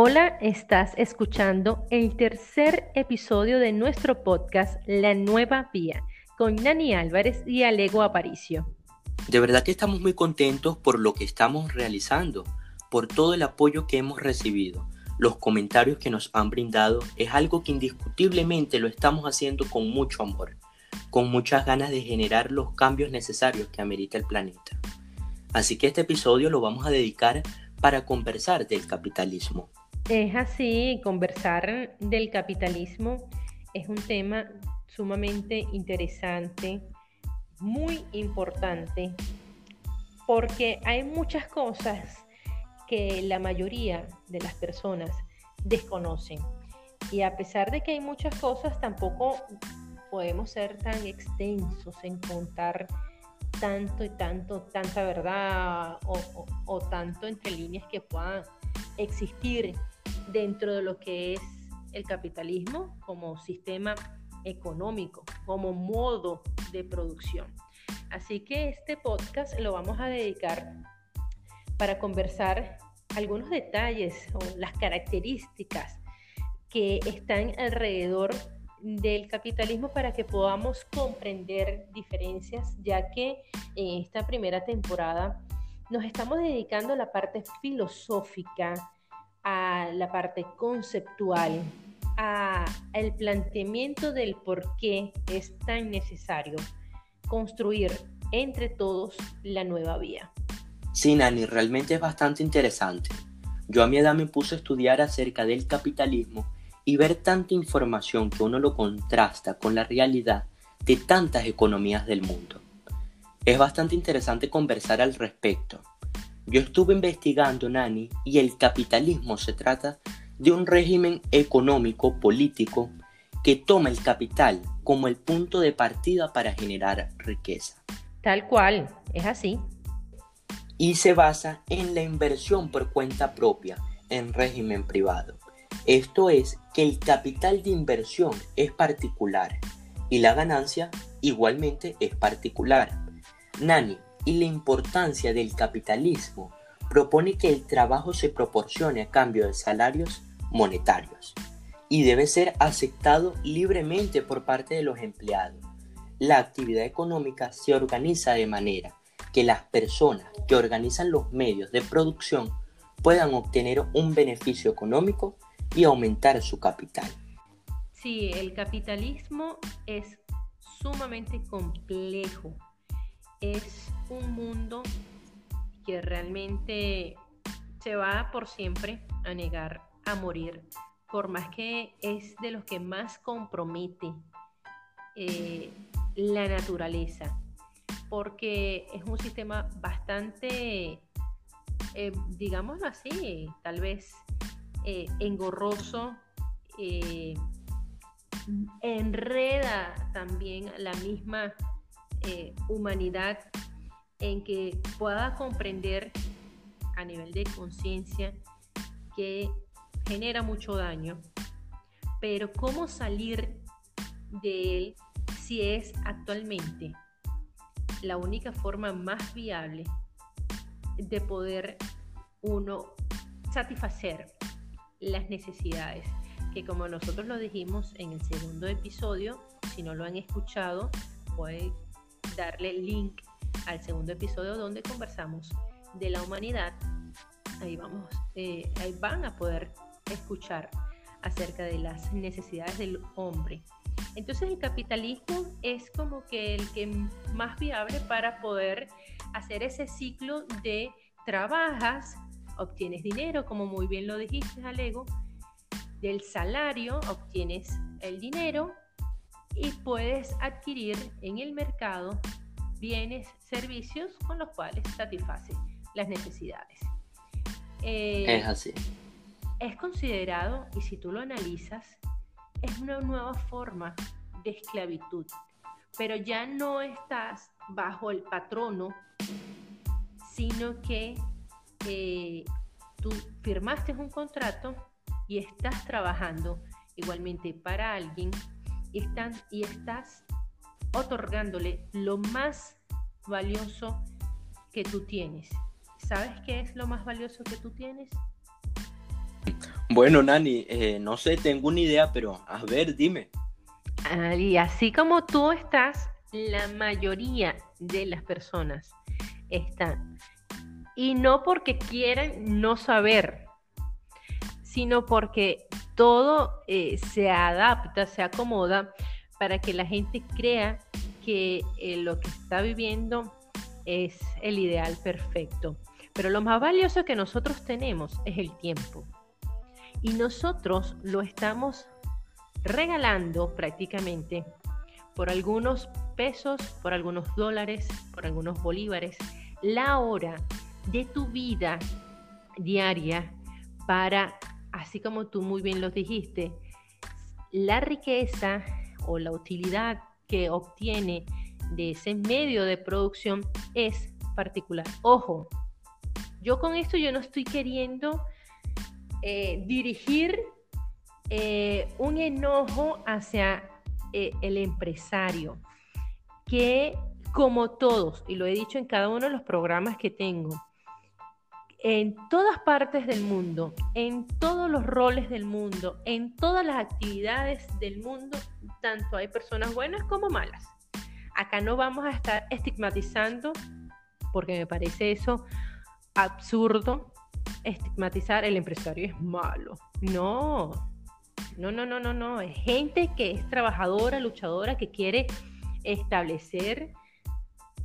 Hola, estás escuchando el tercer episodio de nuestro podcast La Nueva Vía con Nani Álvarez y Alego Aparicio. De verdad que estamos muy contentos por lo que estamos realizando, por todo el apoyo que hemos recibido. Los comentarios que nos han brindado es algo que indiscutiblemente lo estamos haciendo con mucho amor, con muchas ganas de generar los cambios necesarios que amerita el planeta. Así que este episodio lo vamos a dedicar para conversar del capitalismo. Es así, conversar del capitalismo es un tema sumamente interesante, muy importante, porque hay muchas cosas que la mayoría de las personas desconocen. Y a pesar de que hay muchas cosas, tampoco podemos ser tan extensos en contar tanto y tanto, tanta verdad o, tanto entre líneas que puedan existir dentro de lo que es el capitalismo como sistema económico, como modo de producción. Así que este podcast lo vamos a dedicar para conversar algunos detalles o las características que están alrededor del capitalismo para que podamos comprender diferencias, ya que en esta primera temporada nos estamos dedicando a la parte filosófica, a la parte conceptual, a el planteamiento del por qué es tan necesario construir entre todos la nueva vía. Sí, Nani, realmente es bastante interesante. Yo a mi edad me puse a estudiar acerca del capitalismo y ver tanta información que uno lo contrasta con la realidad de tantas economías del mundo. Es bastante interesante conversar al respecto, yo estuve investigando, Nani, y el capitalismo se trata de un régimen económico político que toma el capital como el punto de partida para generar riqueza. Tal cual, es así. Y se basa en la inversión por cuenta propia en régimen privado. Esto es que el capital de inversión es particular y la ganancia igualmente es particular. Nani, y la importancia del capitalismo propone que el trabajo se proporcione a cambio de salarios monetarios y debe ser aceptado libremente por parte de los empleados. La actividad económica se organiza de manera que las personas que organizan los medios de producción puedan obtener un beneficio económico y aumentar su capital. Sí, el capitalismo es sumamente complejo es un mundo que realmente se va por siempre a negar a morir, por más que es de los que más compromete eh, la naturaleza, porque es un sistema bastante, eh, digámoslo así, tal vez eh, engorroso, enreda también la misma eh, humanidad en que pueda comprender a nivel de conciencia que genera mucho daño, pero cómo salir de él si es actualmente la única forma más viable de poder uno satisfacer las necesidades que como nosotros lo dijimos en el segundo episodio, si no lo han escuchado, puede darle link al segundo episodio donde conversamos de la humanidad. Ahí vamos, eh, ahí van a poder escuchar acerca de las necesidades del hombre. Entonces el capitalismo es como que el que más viable para poder hacer ese ciclo de trabajas, obtienes dinero, como muy bien lo dijiste, Alego, del salario obtienes el dinero y puedes adquirir en el mercado bienes, servicios con los cuales satisface las necesidades. Eh, es así. Es considerado, y si tú lo analizas, es una nueva forma de esclavitud, pero ya no estás bajo el patrono, sino que eh, tú firmaste un contrato y estás trabajando igualmente para alguien y, están, y estás otorgándole lo más valioso que tú tienes. ¿Sabes qué es lo más valioso que tú tienes? Bueno, Nani, eh, no sé, tengo una idea, pero a ver, dime. Y así como tú estás, la mayoría de las personas están. Y no porque quieren no saber, sino porque todo eh, se adapta, se acomoda para que la gente crea que eh, lo que está viviendo es el ideal perfecto. Pero lo más valioso que nosotros tenemos es el tiempo. Y nosotros lo estamos regalando prácticamente por algunos pesos, por algunos dólares, por algunos bolívares, la hora de tu vida diaria para, así como tú muy bien lo dijiste, la riqueza o la utilidad que obtiene de ese medio de producción es particular. Ojo, yo con esto yo no estoy queriendo eh, dirigir eh, un enojo hacia eh, el empresario, que como todos, y lo he dicho en cada uno de los programas que tengo, en todas partes del mundo, en todos los roles del mundo, en todas las actividades del mundo, tanto hay personas buenas como malas. Acá no vamos a estar estigmatizando, porque me parece eso absurdo, estigmatizar el empresario es malo. No, no, no, no, no, no. Es gente que es trabajadora, luchadora, que quiere establecer,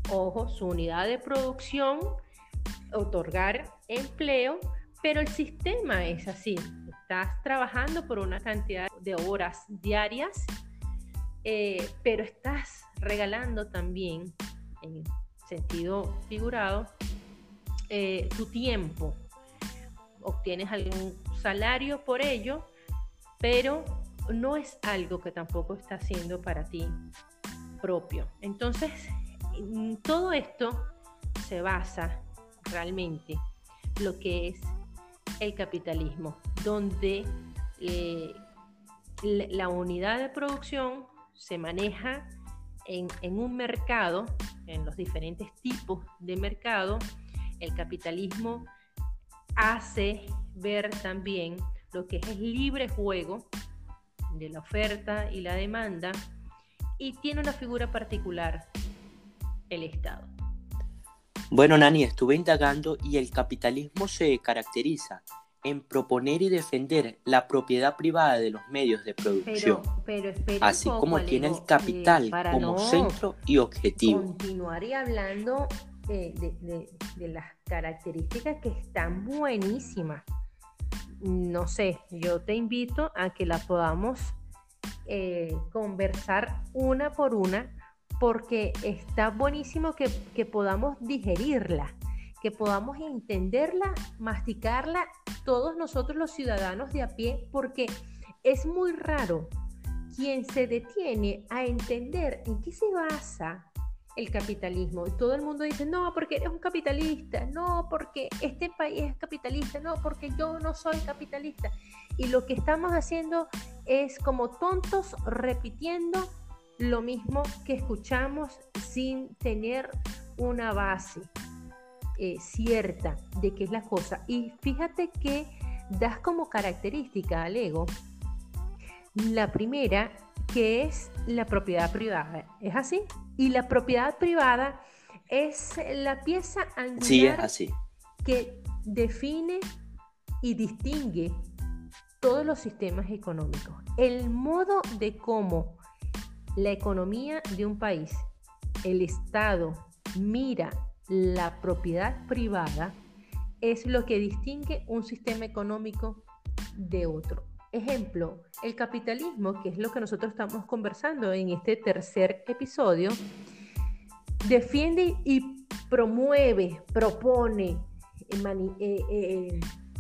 ojo, su unidad de producción, otorgar empleo, pero el sistema es así. Estás trabajando por una cantidad de horas diarias, eh, pero estás regalando también, en sentido figurado, eh, tu tiempo. Obtienes algún salario por ello, pero no es algo que tampoco está haciendo para ti propio. Entonces, todo esto se basa realmente lo que es el capitalismo, donde eh, la unidad de producción se maneja en, en, un mercado, en los diferentes tipos de mercado. El capitalismo hace ver también lo que es el libre juego de la oferta y la demanda y tiene una figura particular, el Estado. Bueno, Nani, estuve indagando y el capitalismo se caracteriza en proponer y defender la propiedad privada de los medios de producción, así como tiene el capital eh, como centro y objetivo. Continuaría hablando de, de, las características que están buenísimas no sé, yo te invito a que la podamos eh, conversar una por una porque está buenísimo que, podamos digerirla, que podamos entenderla, masticarla todos nosotros los ciudadanos de a pie, porque es muy raro quien se detiene a entender en qué se basa el capitalismo. Todo el mundo dice, no, porque eres un capitalista, no, porque este país es capitalista, no, porque yo no soy capitalista. Y lo que estamos haciendo es como tontos repitiendo lo mismo que escuchamos sin tener una base eh, cierta de qué es la cosa. Y fíjate que das como característica al ego la primera, que es la propiedad privada. ¿Es así? Y la propiedad privada es la pieza angular así. que define y distingue todos los sistemas económicos. El modo de cómo la economía de un país, el Estado, mira la propiedad privada es lo que distingue un sistema económico de otro. Ejemplo, el capitalismo, que es lo que nosotros estamos conversando en este tercer episodio, defiende y promueve, propone, eh, eh, eh,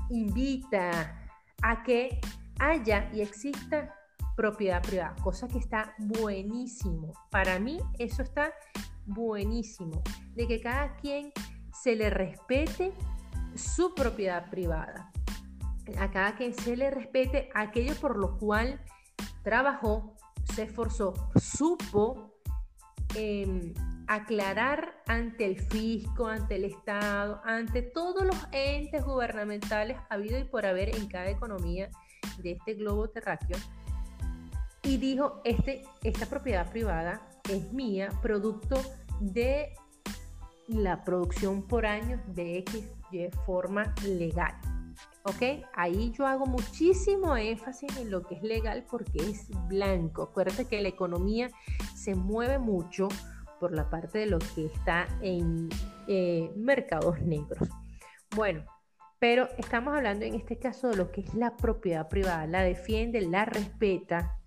invita a que haya y exista propiedad privada, cosa que está buenísimo. Para mí eso está buenísimo, de que cada quien se le respete su propiedad privada a cada quien se le respete aquello por lo cual trabajó, se esforzó, supo em, aclarar ante el fisco, ante el Estado, ante todos los entes gubernamentales habido y por haber en cada economía de este globo terráqueo y dijo, este, esta propiedad privada es mía, producto de la producción por año de X de forma legal. ¿Ok? Ahí yo hago muchísimo énfasis en lo que es legal porque es blanco. Acuérdate que la economía se mueve mucho por la parte de lo que está en eh, mercados negros. Bueno, pero estamos hablando en este caso de lo que es la propiedad privada. La defiende, la respeta,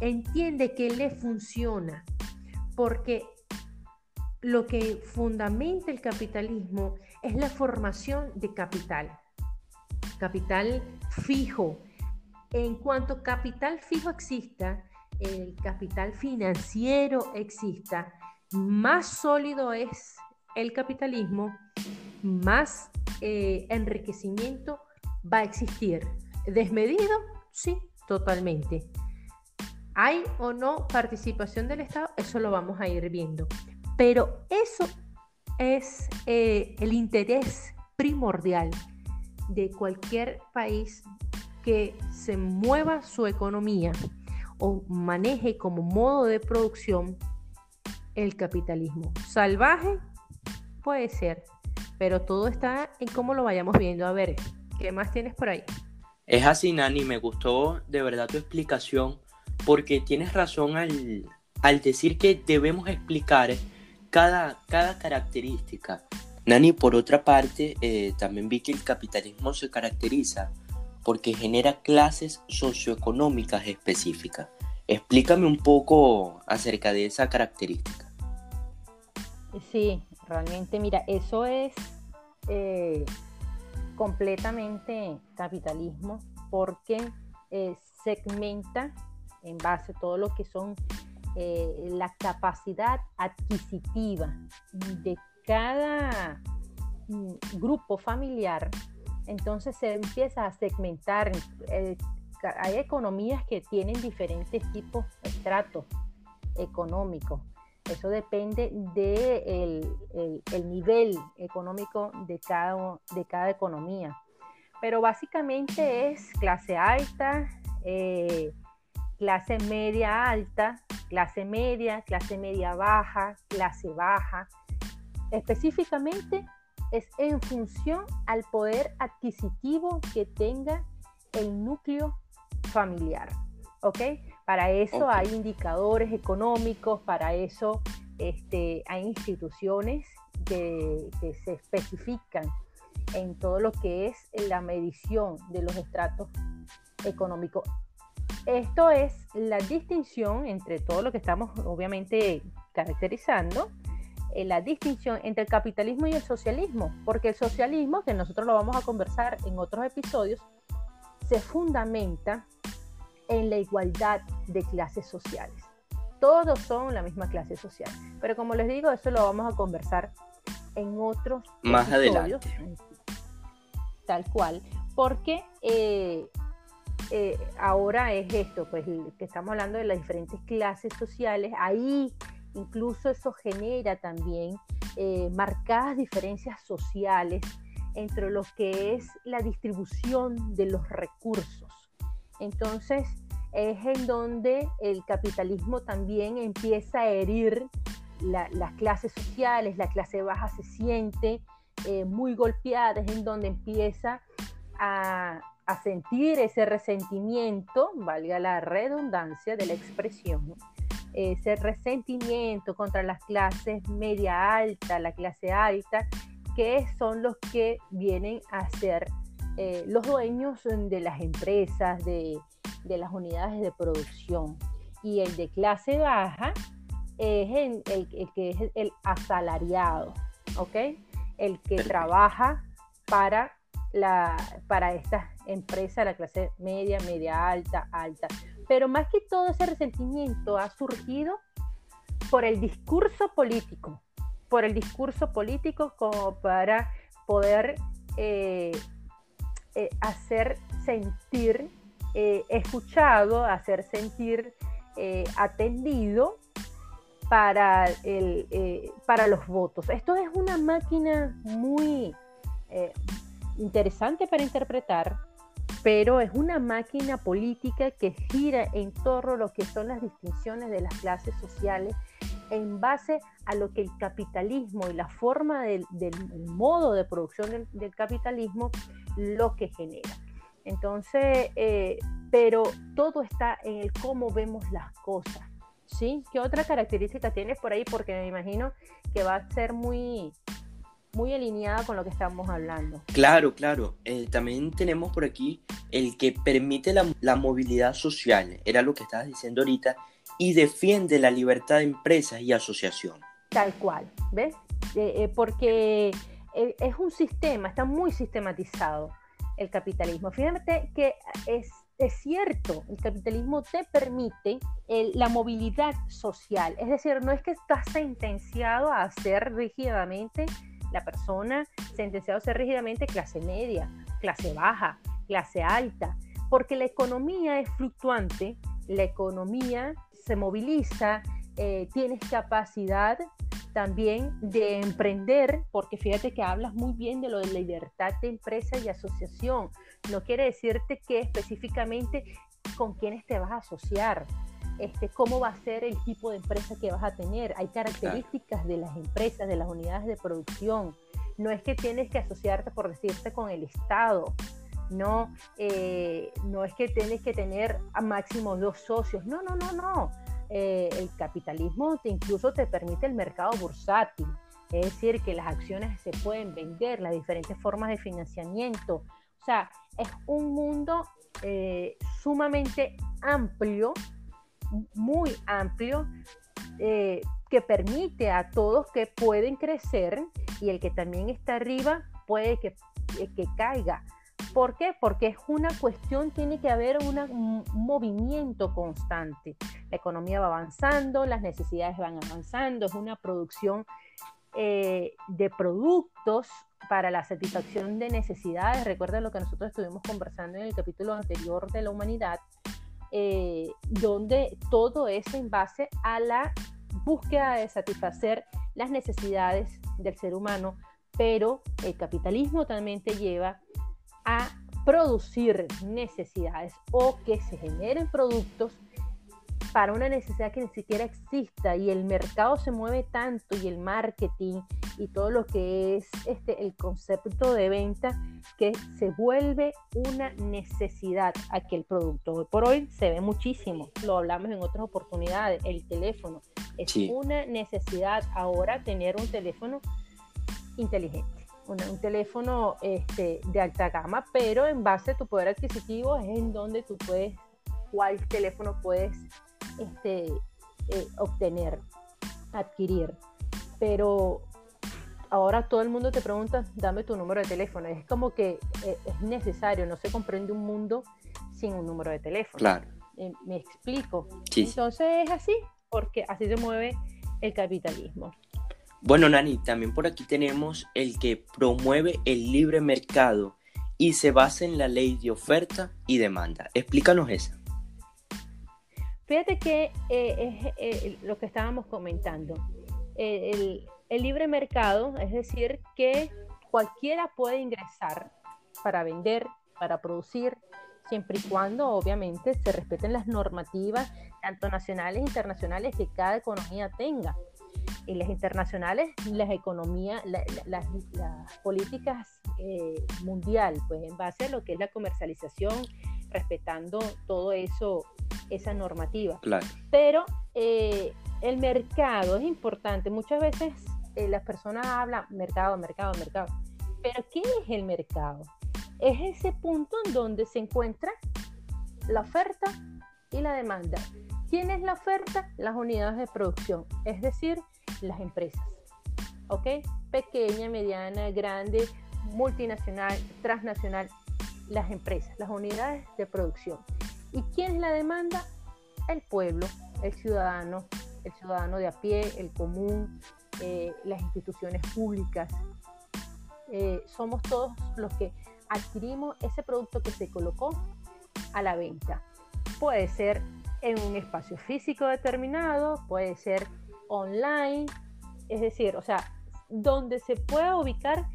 entiende que le funciona, porque lo que fundamenta el capitalismo es la formación de capital, capital fijo. En cuanto capital fijo exista, el capital financiero exista, más sólido es el capitalismo, más eh, enriquecimiento va a existir. ¿Desmedido? Sí, totalmente. ¿Hay o no participación del Estado? Eso lo vamos a ir viendo. Pero eso es eh, el interés primordial de cualquier país que se mueva su economía o maneje como modo de producción el capitalismo. Salvaje puede ser, pero todo está en cómo lo vayamos viendo. A ver, ¿qué más tienes por ahí? Es así, Nani, me gustó de verdad tu explicación porque tienes razón al, decir que debemos explicar cada, cada característica. Nani, por otra parte, eh, también vi que el capitalismo se caracteriza porque genera clases socioeconómicas específicas. Explícame un poco acerca de esa característica. Sí, realmente, mira, eso es eh, completamente capitalismo porque eh, segmenta en base a todo lo que son eh, la capacidad adquisitiva de cada mm, grupo familiar, entonces se empieza a segmentar. Eh, hay economías que tienen diferentes tipos de estratos económicos. Eso depende del de el, nivel económico de cada, de cada economía. Pero básicamente es clase alta, eh, clase media alta, clase media, clase media baja, clase baja. Específicamente es en función al poder adquisitivo que tenga el núcleo familiar. ¿Ok? Para eso hay indicadores económicos, para eso este, hay instituciones que, que se especifican en todo lo que es la medición de los estratos económicos esto es la distinción entre todo lo que estamos obviamente caracterizando, eh, la distinción entre el capitalismo y el socialismo, porque el socialismo, que nosotros lo vamos a conversar en otros episodios, se fundamenta en la igualdad de clases sociales. Todos son la misma clase social, pero como les digo, eso lo vamos a conversar en otros más adelante. Tal cual, porque eh, eh, ahora es esto, pues que estamos hablando de las diferentes clases sociales, ahí incluso eso genera también eh, marcadas diferencias sociales entre lo que es la distribución de los recursos. Entonces, es en donde el capitalismo también empieza a herir las clases sociales, la clase baja se siente eh, muy golpeada, es en donde empieza a, a sentir ese resentimiento, valga la redundancia de la expresión, ese resentimiento contra las clases media alta, la clase alta, que son los que vienen a ser eh, los dueños de las empresas, de, las unidades de producción. Y el de clase baja es el, que es el asalariado, ¿ok? El que trabaja para la, para estas empresas, la clase media, media alta, alta. Pero más que todo ese resentimiento ha surgido por el discurso político, por el discurso político como para poder eh, eh, hacer sentir eh, escuchado, hacer sentir atendido para, el, para los votos. Esto es una máquina muy, interesante para interpretar pero es una máquina política que gira en torno a lo que son las distinciones de las clases sociales en base a lo que el capitalismo y la forma del, modo de producción del, capitalismo lo que genera. Entonces, eh, pero todo está en el cómo vemos las cosas. ¿Sí? ¿Qué otra característica tienes por ahí? Porque me imagino que va a ser muy, muy alineada con lo que estamos hablando. Claro, claro. Eh, también tenemos por aquí el que permite la, la, movilidad social, era lo que estabas diciendo ahorita, y defiende la libertad de empresas y asociación. Tal cual, ¿ves? Eh, eh, porque es un sistema, está muy sistematizado el capitalismo. Fíjate que es, es cierto, el capitalismo te permite la movilidad social, es decir, no es que estás sentenciado a hacer rígidamente la persona sentenciado a ser rígidamente clase media, clase baja, clase alta, porque la economía es fluctuante, la economía se moviliza, eh, tienes capacidad también de emprender, porque fíjate que hablas muy bien de lo de libertad de empresa y asociación. No quiere decirte que específicamente con quiénes te vas a asociar, este, cómo va a ser el tipo de empresa que vas a tener. Hay características de las empresas, de las unidades de producción. No es que tienes que asociarte, por decirte, con el Estado. No, eh, no es que tienes que tener a máximo dos socios. No, no, no, no. Eh, el capitalismo te, incluso te permite el mercado bursátil. Es decir, que las acciones se pueden vender, las diferentes formas de financiamiento. O sea, es un mundo eh, sumamente amplio muy amplio eh, que permite a todos que pueden crecer y el que también está arriba puede que, que caiga. ¿Por qué? Porque es una cuestión, tiene que haber un movimiento constante. La economía va avanzando, las necesidades van avanzando, es una producción eh, de productos para la satisfacción de necesidades. Recuerda lo que nosotros estuvimos conversando en el capítulo anterior de la humanidad, eh, donde todo es en base a la búsqueda de satisfacer las necesidades del ser humano, pero el capitalismo también te lleva a producir necesidades o que se generen productos para una necesidad que ni siquiera exista y el mercado se mueve tanto y el marketing y todo lo que es este, el concepto de venta que se vuelve una necesidad aquel producto. Hoy por hoy se ve muchísimo, lo hablamos en otras oportunidades, el teléfono. Es una necesidad ahora tener un teléfono inteligente. un teléfono este, de alta gama, pero en base a tu poder adquisitivo es en donde tú puedes, cuál teléfono puedes este, eh, obtener, adquirir. Pero ahora todo el mundo te pregunta, dame tu número de teléfono. Es como que eh, es necesario, no se comprende un mundo sin un número de teléfono. Claro. Eh, me explico. Entonces es así, porque así se mueve el capitalismo. Bueno, Nani, también por aquí tenemos el que promueve el libre mercado y se basa en la ley de oferta y demanda. Explícanos eso. Fíjate que eh, es eh, lo que estábamos comentando. El, libre mercado, es decir, que cualquiera puede ingresar para vender, para producir, siempre y cuando obviamente se respeten las normativas, tanto nacionales e internacionales, que cada economía tenga. Y las internacionales, las economías, las políticas eh, mundial, pues en base a lo que es la comercialización, respetando todo eso esa normativa. Pero eh, el mercado es importante. Muchas veces eh, las personas hablan mercado, mercado, mercado. Pero ¿qué es el mercado? Es ese punto en donde se encuentra la oferta y la demanda. ¿Quién es la oferta? Las unidades de producción, es decir, las empresas. ¿Ok? Pequeña, mediana, grande, multinacional, transnacional, las empresas, las unidades de producción. ¿Y quién es la demanda? El pueblo, el ciudadano, el ciudadano de a pie, el común, eh, las instituciones públicas. Eh, somos todos los que adquirimos ese producto que se colocó a la venta. Puede ser en un espacio físico determinado, puede ser online, es decir, o sea, donde se pueda ubicar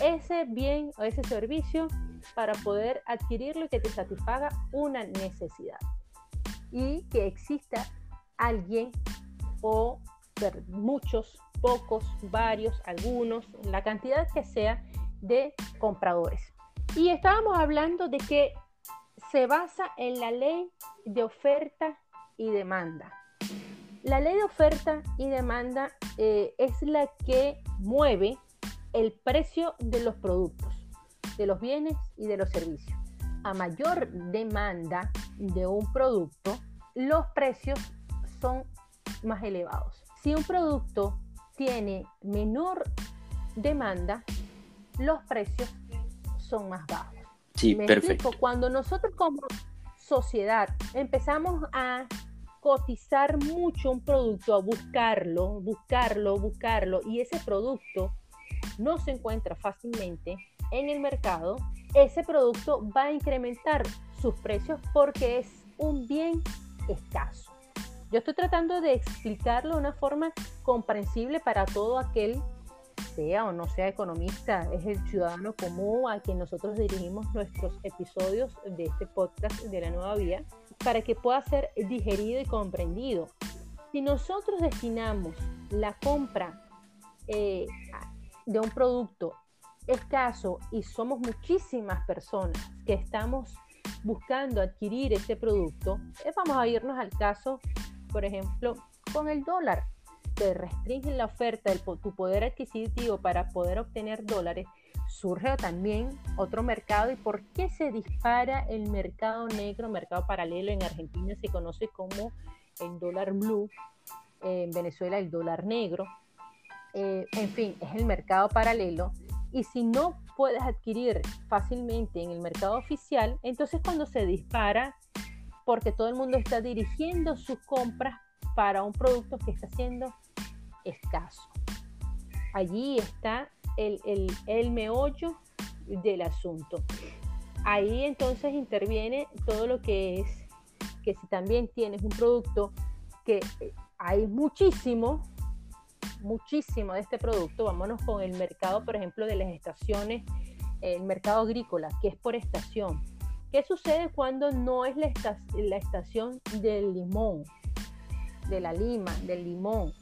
ese bien o ese servicio para poder adquirirlo y que te satisfaga una necesidad. Y que exista alguien o muchos, pocos, varios, algunos, la cantidad que sea de compradores. Y estábamos hablando de que se basa en la ley de oferta y demanda. La ley de oferta y demanda eh, es la que mueve el precio de los productos, de los bienes y de los servicios. A mayor demanda de un producto, los precios son más elevados. Si un producto tiene menor demanda, los precios son más bajos. Sí, perfecto. Cuando nosotros como sociedad empezamos a cotizar mucho un producto, a buscarlo, buscarlo, buscarlo, y ese producto no se encuentra fácilmente en el mercado, ese producto va a incrementar sus precios porque es un bien escaso. Yo estoy tratando de explicarlo de una forma comprensible para todo aquel, sea o no sea economista, es el ciudadano común a quien nosotros dirigimos nuestros episodios de este podcast de la nueva vía, para que pueda ser digerido y comprendido. Si nosotros destinamos la compra eh, de un producto escaso y somos muchísimas personas que estamos buscando adquirir ese producto, vamos a irnos al caso, por ejemplo, con el dólar. Te restringen la oferta tu poder adquisitivo para poder obtener dólares. Surge también otro mercado. ¿Y por qué se dispara el mercado negro, mercado paralelo? En Argentina se conoce como el dólar blue, en Venezuela el dólar negro. Eh, en fin, es el mercado paralelo. Y si no puedes adquirir fácilmente en el mercado oficial, entonces cuando se dispara, porque todo el mundo está dirigiendo sus compras para un producto que está siendo escaso. Allí está el, el, el meollo del asunto. Ahí entonces interviene todo lo que es que si también tienes un producto que hay muchísimo, muchísimo de este producto. Vámonos con el mercado, por ejemplo, de las estaciones, el mercado agrícola, que es por estación. ¿Qué sucede cuando no es la, estación del limón, de la lima, del limón?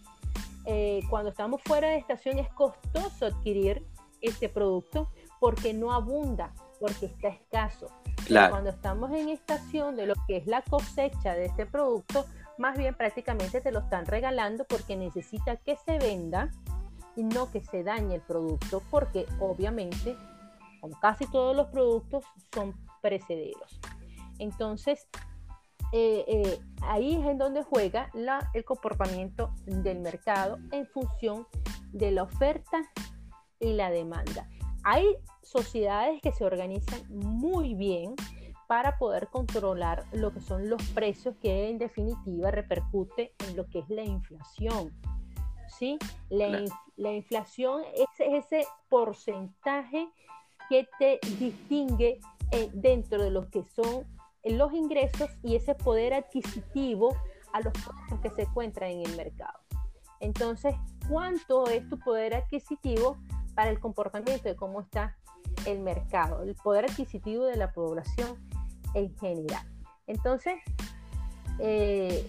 Eh, cuando estamos fuera de estación es costoso adquirir este producto porque no abunda, porque está escaso. Cuando estamos en estación de lo que es la cosecha de este producto, más bien prácticamente te lo están regalando porque necesita que se venda y no que se dañe el producto, porque obviamente, como casi todos los productos, son precederos. Entonces, eh, eh, ahí es en donde juega el comportamiento del mercado en función de la oferta y la demanda. Hay sociedades que se organizan muy bien para poder controlar lo que son los precios que en definitiva repercute en lo que es la inflación. ¿sí? La, la inflación es ese porcentaje que te distingue eh, dentro de lo que son los ingresos y ese poder adquisitivo a los que se encuentran en el mercado. Entonces, ¿cuánto es tu poder adquisitivo para el comportamiento de cómo está el mercado, el poder adquisitivo de la población en general. Entonces, eh,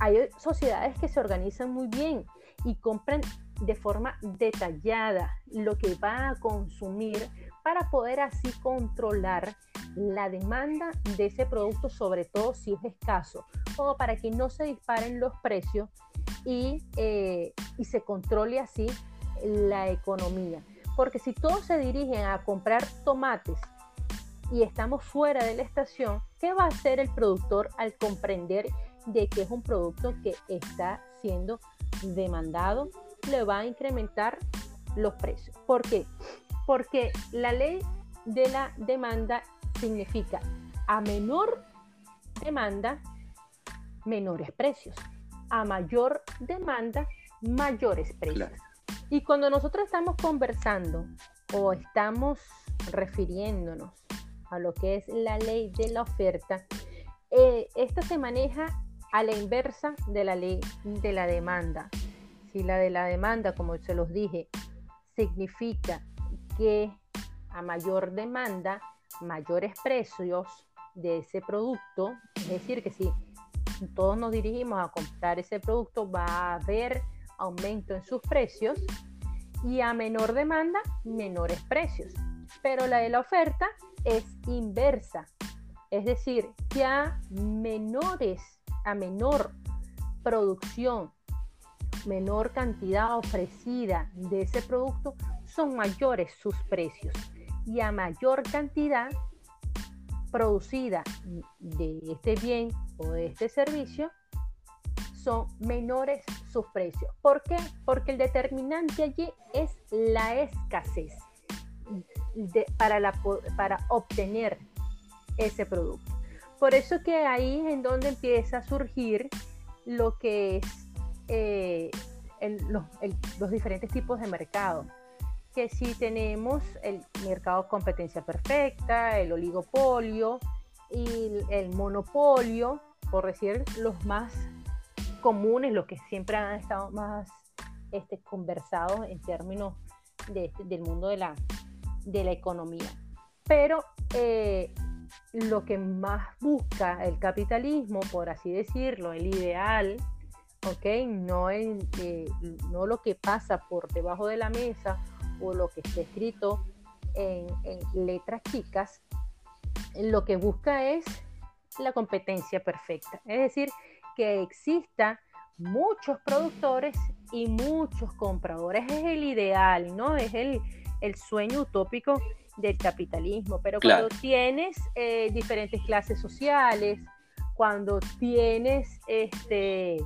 hay sociedades que se organizan muy bien y compran de forma detallada lo que va a consumir para poder así controlar la demanda de ese producto, sobre todo si es escaso, o para que no se disparen los precios y, eh, y se controle así la economía. Porque si todos se dirigen a comprar tomates y estamos fuera de la estación, ¿qué va a hacer el productor al comprender de que es un producto que está siendo demandado? Le va a incrementar los precios. ¿Por qué? Porque la ley de la demanda significa a menor demanda, menores precios. A mayor demanda, mayores precios. Y cuando nosotros estamos conversando o estamos refiriéndonos a lo que es la ley de la oferta, eh, esta se maneja a la inversa de la ley de la demanda. Si la de la demanda, como se los dije, significa que a mayor demanda, mayores precios de ese producto, es decir, que si todos nos dirigimos a comprar ese producto, va a haber aumento en sus precios y a menor demanda, menores precios. Pero la de la oferta es inversa, es decir, que a menores, a menor producción, menor cantidad ofrecida de ese producto, son mayores sus precios y a mayor cantidad producida de este bien o de este servicio, son menores sus precios. ¿Por qué? Porque el determinante allí es la escasez para, obtener ese producto. Por eso que ahí es en donde empieza a surgir lo que es eh, los diferentes tipos de mercado que si tenemos el mercado competencia perfecta, el oligopolio y el monopolio, por decir los más comunes, los que siempre han estado más este, conversados en términos del mundo de la, de la economía. Pero eh, lo que más busca el capitalismo, por así decirlo, el ideal, ¿ok? No, el, eh, no lo que pasa por debajo de la mesa o lo que está escrito en, letras chicas, lo que busca es la competencia perfecta. Es decir, que exista muchos productores y muchos compradores. Es el ideal, ¿no? Es el, sueño utópico del capitalismo. Pero cuando tienes eh, diferentes clases sociales, cuando tienes este,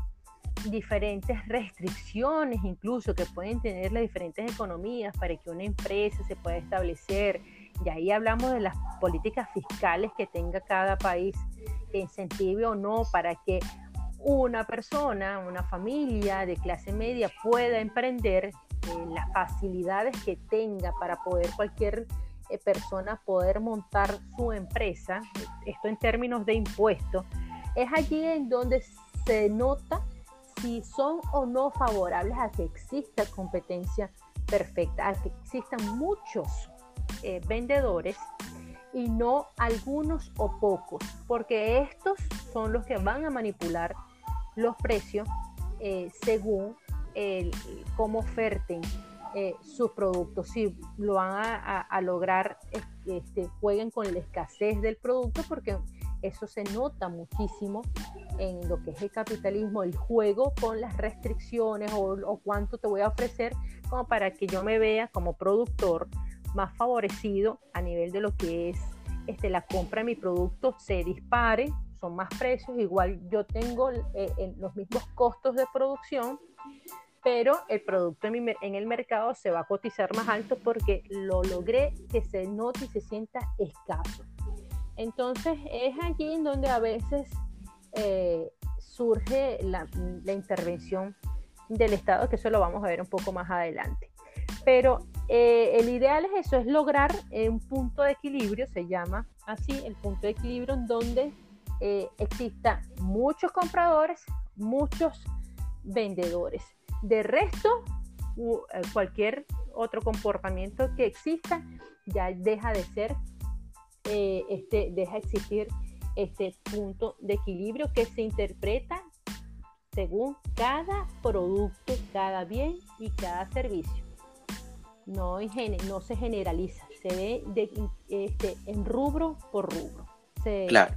diferentes restricciones incluso que pueden tener las diferentes economías para que una empresa se pueda establecer. Y ahí hablamos de las políticas fiscales que tenga cada país que incentive o no para que una persona, una familia de clase media pueda emprender, eh, las facilidades que tenga para poder cualquier eh, persona poder montar su empresa, esto en términos de impuestos, es allí en donde se nota si son o no favorables a que exista competencia perfecta, a que existan muchos eh, vendedores y no algunos o pocos, porque estos son los que van a manipular los precios según cómo oferten eh, sus productos. Si lo van a, lograr, este, jueguen con la escasez del producto, porque eso se nota muchísimo en lo que es el capitalismo, el juego con las restricciones o, cuánto te voy a ofrecer como para que yo me vea como productor más favorecido a nivel de lo que es este, la compra de mi producto se dispare, son más precios, igual yo tengo eh, los mismos costos de producción, pero el producto en, el mercado se va a cotizar más alto porque lo logré que se note y se sienta escaso. Entonces es allí en donde a veces eh, surge la, intervención del Estado, que eso lo vamos a ver un poco más adelante. Pero eh, el ideal es eso, es lograr un punto de equilibrio, se llama así, el punto de equilibrio en donde eh, exista muchos compradores, muchos vendedores. De resto, cualquier otro comportamiento que exista ya deja de ser eh, este, deja existir este punto de equilibrio que se interpreta según cada producto, cada bien y cada servicio. No, no se generaliza, se ve este, en rubro por rubro. Claro.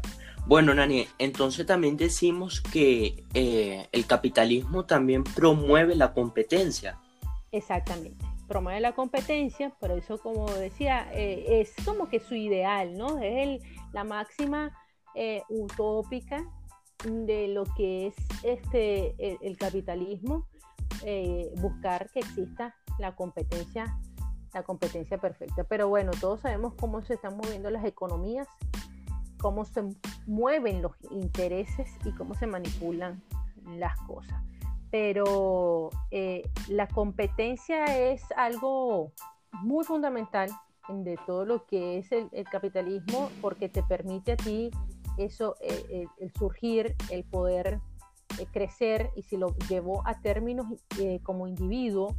Bueno, Nani, entonces también decimos que eh, el capitalismo también promueve la competencia. Exactamente promueve la competencia, por eso como decía, eh, es como que su ideal, ¿no? Es el, la máxima eh, utópica de lo que es este, el, capitalismo, eh, buscar que exista la competencia, la competencia perfecta. Pero bueno, todos sabemos cómo se están moviendo las economías, cómo se mueven los intereses y cómo se manipulan las cosas. Pero eh, la competencia es algo muy fundamental de todo lo que es el, capitalismo porque te permite a ti eso, eh, el, surgir, el poder eh, crecer y si lo llevo a términos como individuo,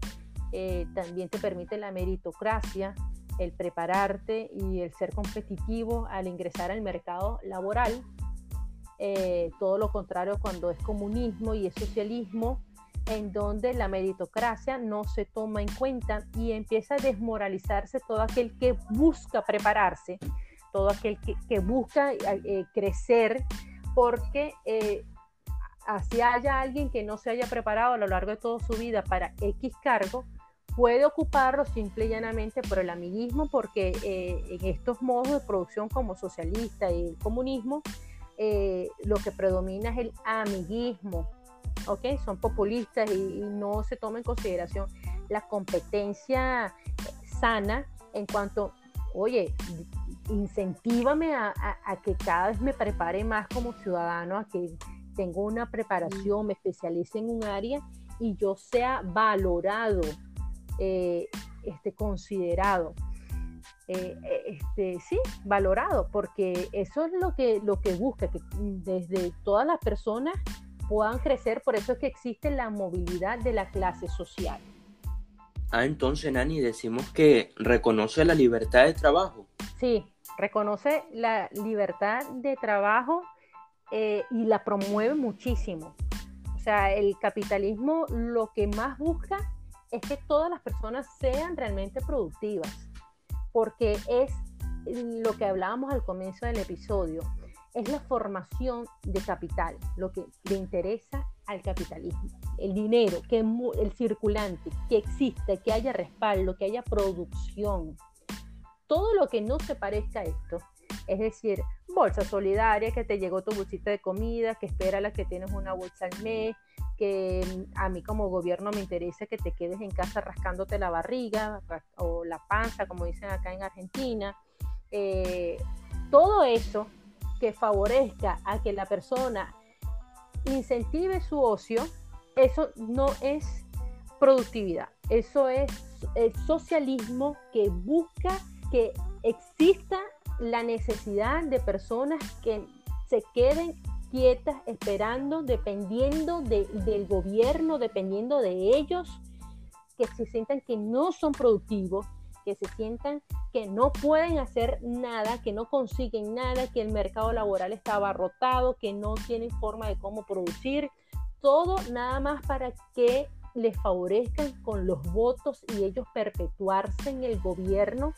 también te permite la meritocracia, el prepararte y el ser competitivo al ingresar al mercado laboral. Eh, todo lo contrario cuando es comunismo y es socialismo, en donde la meritocracia no se toma en cuenta y empieza a desmoralizarse todo aquel que busca prepararse, todo aquel que, busca eh, crecer, porque eh, así haya alguien que no se haya preparado a lo largo de toda su vida para X cargo, puede ocuparlo simple y llanamente por el amiguismo, porque eh, en estos modos de producción como socialista y el comunismo, lo que predomina es el amiguismo, ¿ok? Son populistas y, no se toma en consideración la competencia sana en cuanto, oye, incentívame a, que cada vez me prepare más como ciudadano, a que tenga una preparación, me especialice en un área y yo sea valorado, eh, este, considerado. Eh, este, sí, valorado, porque eso es lo que, lo que busca, que desde todas las personas puedan crecer, por eso es que existe la movilidad de la clase social. Ah, entonces, Nani, decimos que reconoce la libertad de trabajo. Sí, reconoce la libertad de trabajo eh, y la promueve muchísimo. O sea, el capitalismo lo que más busca es que todas las personas sean realmente productivas, porque es lo que hablábamos al comienzo del episodio es la formación de capital, lo que le interesa al capitalismo. El dinero, que el circulante, que exista, que haya respaldo, que haya producción. Todo lo que no se parezca a esto, es decir, bolsa solidaria, que te llegó tu bolsita de comida, que espera la que tienes una bolsa al mes, que a mí como gobierno me interesa que te quedes en casa rascándote la barriga o la panza, como dicen acá en Argentina. Eh, todo eso que favorezca a que la persona incentive su ocio, eso no es productividad, eso es el socialismo que busca que exista la necesidad de personas que se queden quietas esperando, dependiendo del gobierno, dependiendo de ellos, que se sientan que no son productivos, que se sientan que no pueden hacer nada, que no consiguen nada, que el mercado laboral está abarrotado, que no tienen forma de cómo producir, todo nada más para que les favorezcan con los votos y ellos perpetuarse en el gobierno,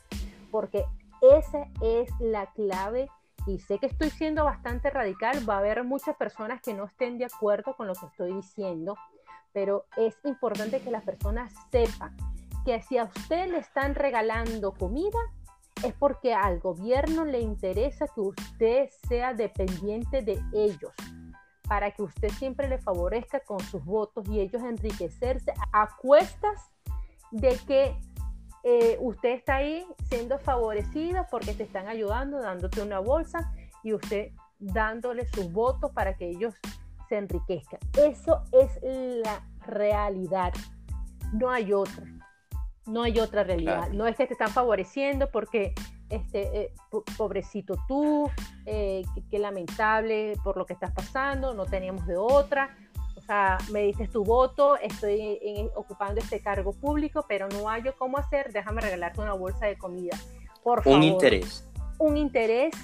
porque esa es la clave y sé que estoy siendo bastante radical, va a haber muchas personas que no estén de acuerdo con lo que estoy diciendo, pero es importante que las personas sepan que si a usted le están regalando comida, es porque al gobierno le interesa que usted sea dependiente de ellos, para que usted siempre le favorezca con sus votos y ellos enriquecerse a cuestas de que eh, usted está ahí siendo favorecido porque te están ayudando, dándote una bolsa y usted dándole sus votos para que ellos se enriquezcan. Eso es la realidad, no hay otra. No hay otra realidad. No es que te están favoreciendo porque, este, eh, pobrecito tú, eh, qué lamentable por lo que estás pasando, no teníamos de otra. Sea, me dices tu voto, estoy ocupando este cargo público, pero no hay cómo hacer, déjame regalarte una bolsa de comida. Por favor. Un interés. Un interés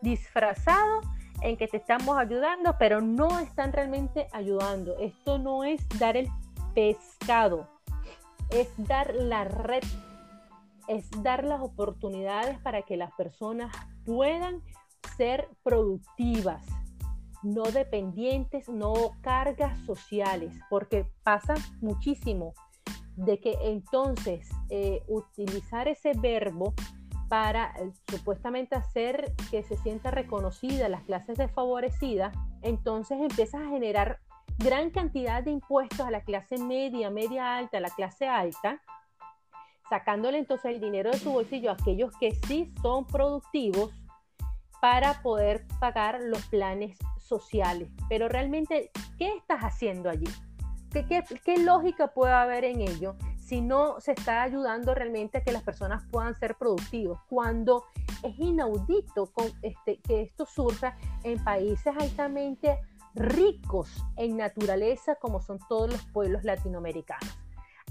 disfrazado en que te estamos ayudando, pero no están realmente ayudando. Esto no es dar el pescado es dar la red, es dar las oportunidades para que las personas puedan ser productivas, no dependientes, no cargas sociales, porque pasa muchísimo de que entonces eh, utilizar ese verbo para eh, supuestamente hacer que se sienta reconocida las clases desfavorecidas, entonces empiezas a generar gran cantidad de impuestos a la clase media, media alta, a la clase alta, sacándole entonces el dinero de su bolsillo a aquellos que sí son productivos para poder pagar los planes sociales. Pero realmente, ¿qué estás haciendo allí? ¿Qué, lógica puede haber en ello si no se está ayudando realmente a que las personas puedan ser productivos? Cuando es inaudito este, que esto surja en países altamente ricos en naturaleza como son todos los pueblos latinoamericanos.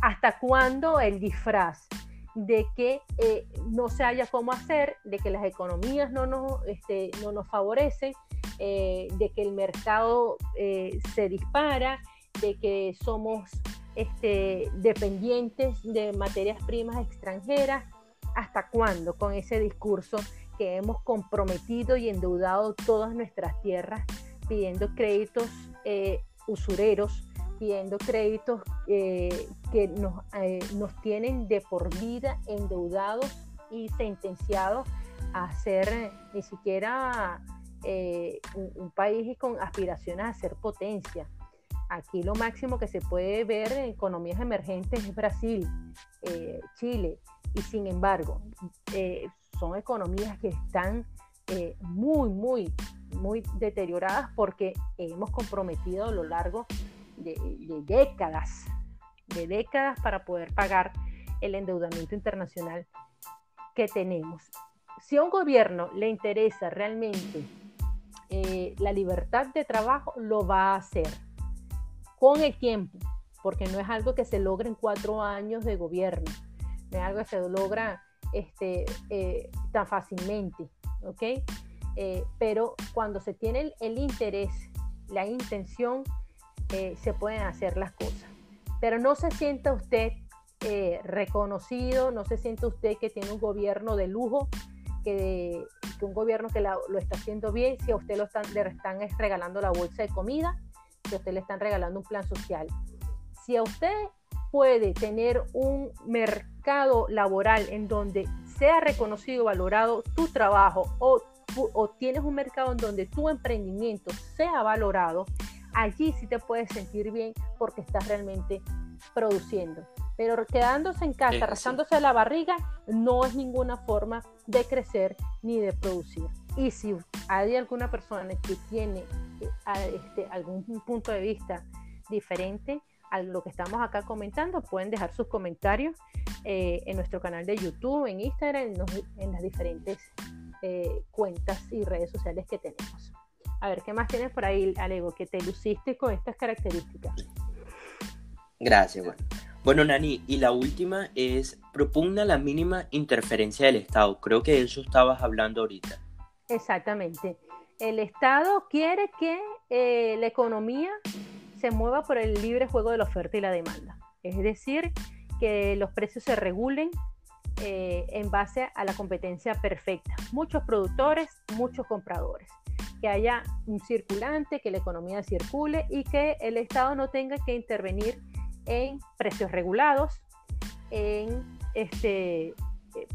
¿Hasta cuándo el disfraz de que eh, no se haya cómo hacer, de que las economías no este, no nos favorecen, eh, de que el mercado eh, se dispara, de que somos este, dependientes de materias primas extranjeras. ¿Hasta cuándo con ese discurso que hemos comprometido y endeudado todas nuestras tierras pidiendo créditos usureros pidiendo créditos eh, que nos, eh, nos tienen de por vida endeudados y sentenciados a ser eh, ni siquiera un, país con aspiraciones a ser potencia. Aquí lo máximo que se puede ver en economías emergentes es Brasil, Chile, y sin embargo son economías que están muy, muy, muy deterioradas porque hemos comprometido a lo largo de, décadas, de décadas para poder pagar el endeudamiento internacional que tenemos. Si a un gobierno le interesa realmente eh, la libertad de trabajo, lo va a hacer con el tiempo, porque no es algo que se logra en cuatro años de gobierno, no es algo que se logra este, eh, tan fácilmente, ¿ok? Eh, pero cuando se tiene el, el interés, la intención, se pueden hacer las cosas. Pero no se sienta usted reconocido, no se sienta usted que tiene un gobierno de lujo, que, un gobierno que lo está haciendo bien, si a usted lo están, le están regalando la bolsa de comida, si a usted le están regalando un plan social. Si a usted puede tener un mercado laboral en donde sea reconocido, valorado tu trabajo o, o tienes un mercado en donde tu emprendimiento sea valorado, allí sí te puedes sentir bien porque estás realmente produciendo. Pero quedándose en casa, arrastrándose la barriga, no es ninguna forma de crecer ni de producir. Y si hay alguna persona que tiene eh, este, algún punto de vista diferente a lo que estamos acá comentando, pueden dejar sus comentarios eh, en nuestro canal de YouTube, en Instagram, en, las diferentes eh, cuentas y redes sociales que tenemos. A ver, ¿qué más tienes por ahí, Alego, que te luciste con estas características? Gracias, bueno. Bueno, Nani, y la última es propugna la mínima interferencia del Estado. Creo que de eso estabas hablando ahorita. Exactamente. El Estado quiere que eh, la economía se mueva por el libre juego de la oferta y la demanda. Es decir, que los precios se regulen eh, en base a la competencia perfecta. Muchos productores, muchos compradores que haya un circulante, que la economía circule y que el Estado no tenga que intervenir en precios regulados, en este,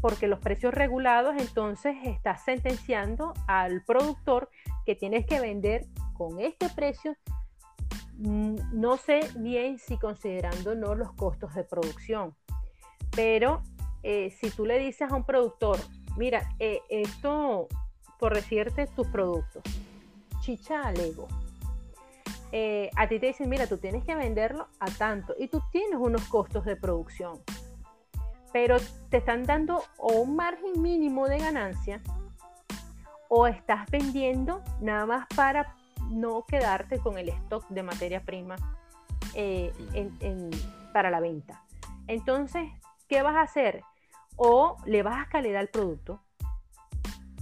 porque los precios regulados entonces está sentenciando al productor que tienes que vender con este precio, mm, no sé bien si considerando no los costos de producción, pero eh, si tú le dices a un productor, mira, eh, esto por decirte tus productos. Chicha Lego. Eh, a ti te dicen, mira, tú tienes que venderlo a tanto y tú tienes unos costos de producción, pero te están dando o un margen mínimo de ganancia o estás vendiendo nada más para no quedarte con el stock de materia prima eh, para la venta. Entonces, ¿qué vas a hacer? O le vas a calidad al producto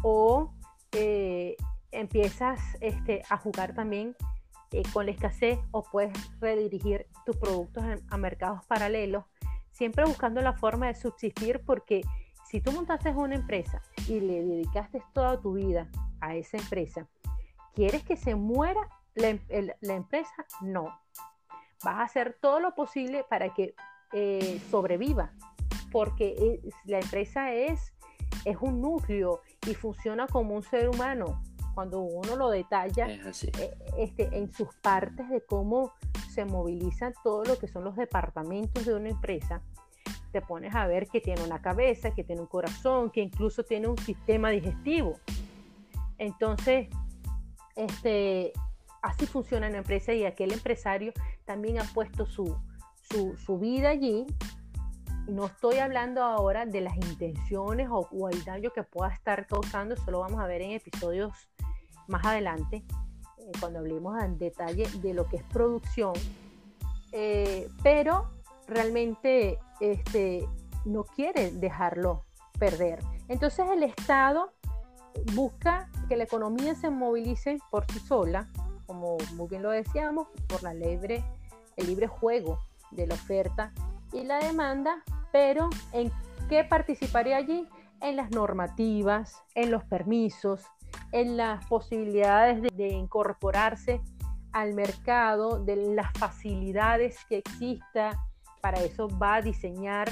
o eh, empiezas este, a jugar también eh, con la escasez o puedes redirigir tus productos a, mercados paralelos, siempre buscando la forma de subsistir porque si tú montaste una empresa y le dedicaste toda tu vida a esa empresa, ¿quieres que se muera la, em, empresa? No. Vas a hacer todo lo posible para que eh, sobreviva, porque la empresa es, es un núcleo y funciona como un ser humano. Cuando uno lo detalla eh, este, en sus partes de cómo se moviliza todo lo que son los departamentos de una empresa, te pones a ver que tiene una cabeza, que tiene un corazón, que incluso tiene un sistema digestivo. Entonces, este, así funciona una empresa y aquel empresario también ha puesto su, su, su vida allí no estoy hablando ahora de las intenciones o, el daño que pueda estar causando, eso lo vamos a ver en episodios más adelante, eh, cuando hablemos en detalle de lo que es producción. Eh, pero realmente este, no quiere dejarlo perder. Entonces el Estado busca que la economía se movilice por sí sola, como muy bien lo decíamos, por la libre, el libre juego de la oferta y la demanda, pero ¿en qué participaría allí? En las normativas, en los permisos, en las posibilidades de, incorporarse al mercado, de las facilidades que exista. Para eso va a diseñar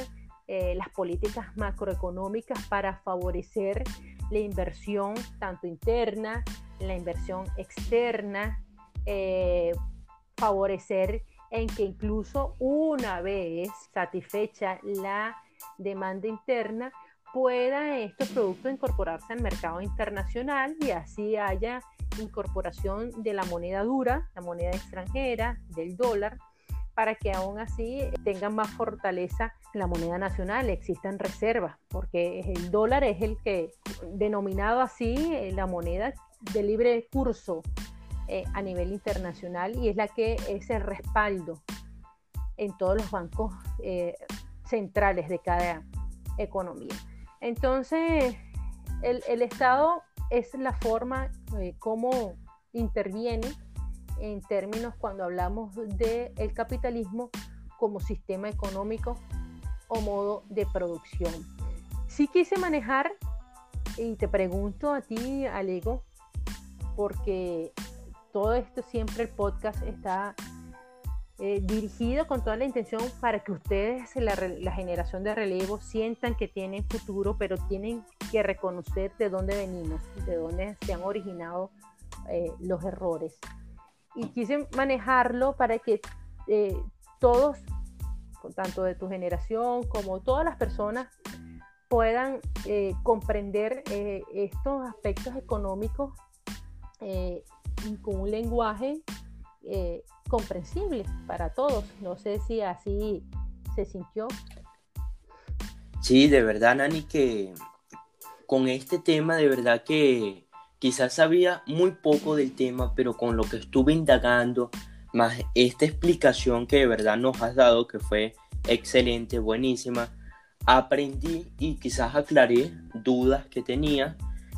eh, las políticas macroeconómicas para favorecer la inversión tanto interna, la inversión externa, eh, favorecer en que incluso una vez satisfecha la demanda interna, pueda estos productos incorporarse al mercado internacional y así haya incorporación de la moneda dura, la moneda extranjera, del dólar, para que aún así tenga más fortaleza la moneda nacional, existan reservas, porque el dólar es el que, denominado así, eh, la moneda de libre curso eh, a nivel internacional y es la que es el respaldo en todos los bancos eh, centrales de cada economía. Entonces, el, Estado es la forma eh, como interviene en términos cuando hablamos del el capitalismo como sistema económico o modo de producción. Sí quise manejar, y te pregunto a ti, Alego, porque todo esto siempre el podcast está eh, dirigido con toda la intención para que ustedes, la, generación de relevo, sientan que tienen futuro, pero tienen que reconocer de dónde venimos, de dónde se han originado eh, los errores. Y quise manejarlo para que eh, todos, tanto de tu generación como todas las personas, puedan comprender estos aspectos económicos con un lenguaje comprensible para todos. No sé si así se sintió. Sí, de verdad, Nani, que con este tema, de verdad que quizás sabía muy poco del tema, pero con lo que estuve indagando, más esta explicación que de verdad nos has dado, que fue excelente, buenísima, aprendí y quizás aclaré dudas que tenía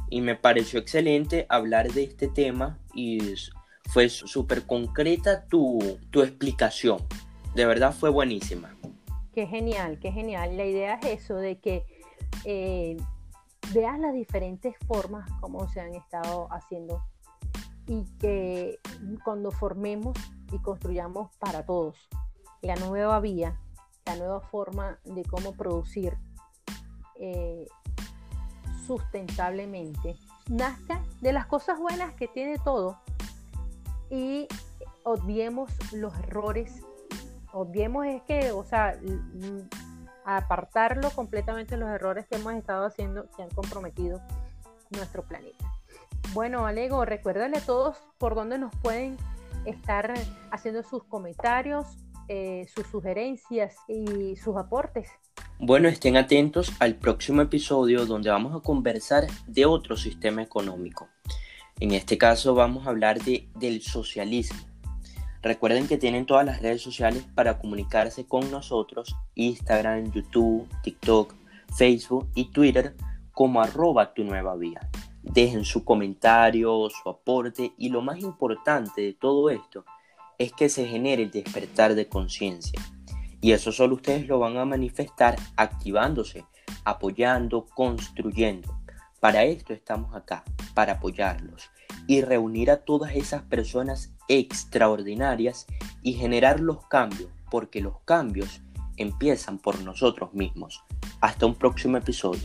y me pareció excelente hablar de este tema y fue súper concreta tu, explicación. De verdad fue buenísima. Qué genial, qué genial. La idea es eso, de que eh, veas las diferentes formas como se han estado haciendo y que cuando formemos y construyamos para todos la nueva vía, la nueva forma de cómo producir eh, sustentablemente, nazca de las cosas buenas que tiene todo, y obviemos los errores. Obviemos es que, o sea, apartarlo completamente los errores que hemos estado haciendo que han comprometido nuestro planeta. Bueno, Alego, recuérdale a todos por dónde nos pueden estar haciendo sus comentarios, eh, sus sugerencias y sus aportes. Bueno, estén atentos al próximo episodio donde vamos a conversar de otro sistema económico. En este caso vamos a hablar de, del socialismo. Recuerden que tienen todas las redes sociales para comunicarse con nosotros, Instagram, YouTube, TikTok, Facebook y Twitter como arroba tu nueva vía. Dejen su comentario, su aporte y lo más importante de todo esto es que se genere el despertar de conciencia. Y eso solo ustedes lo van a manifestar activándose, apoyando, construyendo. Para esto estamos acá, para apoyarlos y reunir a todas esas personas extraordinarias y generar los cambios, porque los cambios empiezan por nosotros mismos. Hasta un próximo episodio.